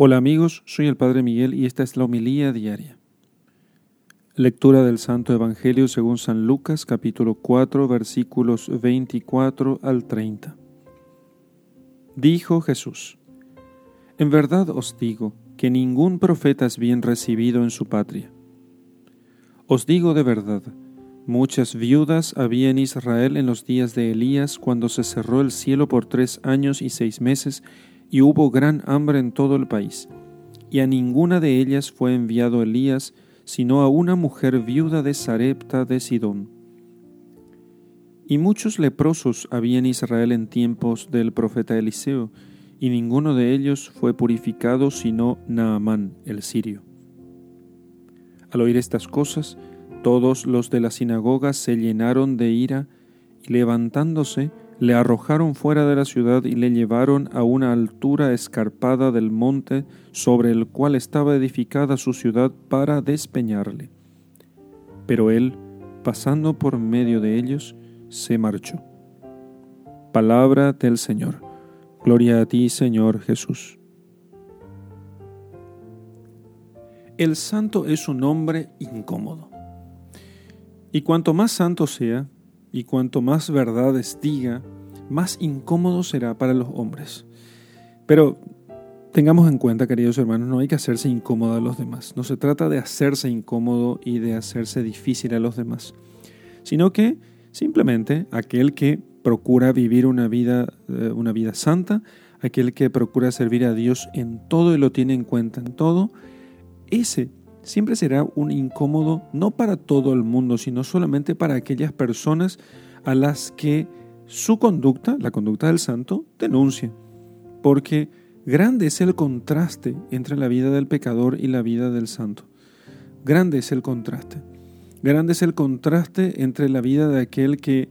Hola amigos, soy el Padre Miguel y esta es la homilía diaria. Lectura del Santo Evangelio según San Lucas capítulo 4 versículos 24 al 30. Dijo Jesús, En verdad os digo que ningún profeta es bien recibido en su patria. Os digo de verdad, muchas viudas había en Israel en los días de Elías cuando se cerró el cielo por tres años y seis meses y hubo gran hambre en todo el país, y a ninguna de ellas fue enviado Elías, sino a una mujer viuda de Sarepta de Sidón. Y muchos leprosos había en Israel en tiempos del profeta Eliseo, y ninguno de ellos fue purificado sino Naamán el sirio. Al oír estas cosas, todos los de la sinagoga se llenaron de ira, y levantándose, le arrojaron fuera de la ciudad y le llevaron a una altura escarpada del monte sobre el cual estaba edificada su ciudad para despeñarle. Pero él, pasando por medio de ellos, se marchó. Palabra del Señor. Gloria a ti, Señor Jesús. El santo es un hombre incómodo. Y cuanto más santo sea, y cuanto más verdades diga, más incómodo será para los hombres. Pero tengamos en cuenta, queridos hermanos, no hay que hacerse incómodo a los demás. No se trata de hacerse incómodo y de hacerse difícil a los demás, sino que simplemente aquel que procura vivir una vida, eh, una vida santa, aquel que procura servir a Dios en todo y lo tiene en cuenta en todo, ese siempre será un incómodo no para todo el mundo, sino solamente para aquellas personas a las que su conducta, la conducta del santo, denuncia. Porque grande es el contraste entre la vida del pecador y la vida del santo. Grande es el contraste. Grande es el contraste entre la vida de aquel que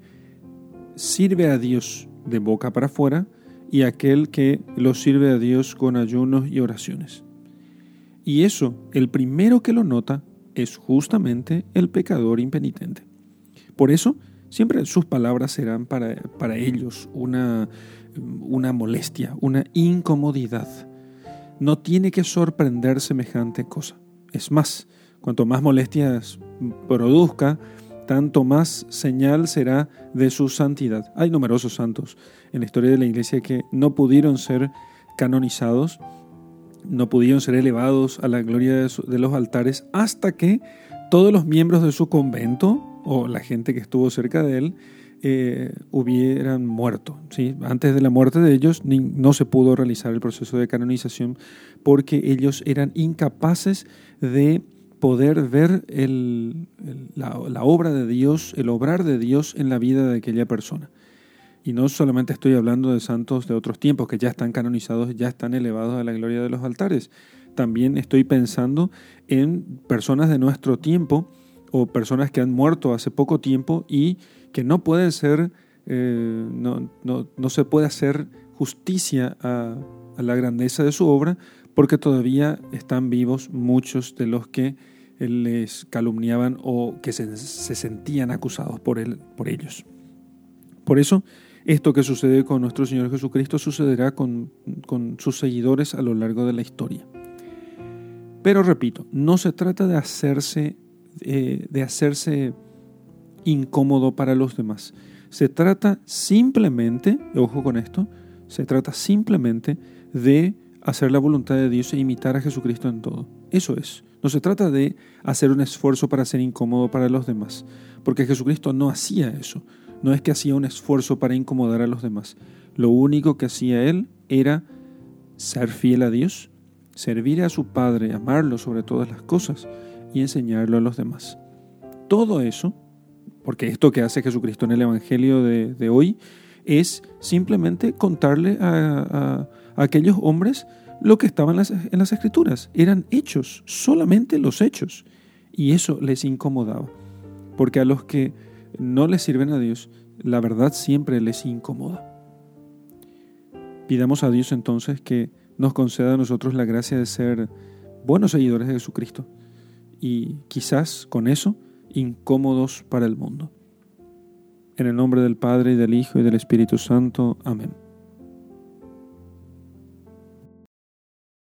sirve a Dios de boca para afuera y aquel que lo sirve a Dios con ayunos y oraciones. Y eso, el primero que lo nota es justamente el pecador impenitente. Por eso, siempre sus palabras serán para, para ellos una, una molestia, una incomodidad. No tiene que sorprender semejante cosa. Es más, cuanto más molestias produzca, tanto más señal será de su santidad. Hay numerosos santos en la historia de la iglesia que no pudieron ser canonizados no pudieron ser elevados a la gloria de, los altares hasta que todos los miembros de su convento o la gente que estuvo cerca de él eh, hubieran muerto. ¿sí? Antes de la muerte de ellos no se pudo realizar el proceso de canonización porque ellos eran incapaces de poder ver la, la obra de Dios, el obrar de Dios en la vida de aquella persona. Y no solamente estoy hablando de santos de otros tiempos que ya están canonizados, ya están elevados a la gloria de los altares. También estoy pensando en personas de nuestro tiempo o personas que han muerto hace poco tiempo y que no pueden ser, eh, no, no, se puede hacer justicia a, la grandeza de su obra porque todavía están vivos muchos de los que les calumniaban o que se, se sentían acusados por, él, por ellos. Por eso esto que sucede con nuestro Señor Jesucristo sucederá con, sus seguidores a lo largo de la historia. Pero repito, no se trata de hacerse, eh, de hacerse incómodo para los demás. Se trata simplemente, ojo con esto, se trata simplemente de hacer la voluntad de Dios e imitar a Jesucristo en todo. Eso es. No se trata de hacer un esfuerzo para ser incómodo para los demás, porque Jesucristo no hacía eso. No es que hacía un esfuerzo para incomodar a los demás. Lo único que hacía él era ser fiel a Dios, servir a su Padre, amarlo sobre todas las cosas y enseñarlo a los demás. Todo eso, porque esto que hace Jesucristo en el Evangelio de, hoy, es simplemente contarle a, aquellos hombres lo que estaba las, en las escrituras. Eran hechos, solamente los hechos. Y eso les incomodaba. Porque a los que no les sirven a Dios, la verdad siempre les incomoda. Pidamos a Dios entonces que nos conceda a nosotros la gracia de ser buenos seguidores de Jesucristo y quizás con eso incómodos para el mundo. En el nombre del Padre y del Hijo y del Espíritu Santo. Amén.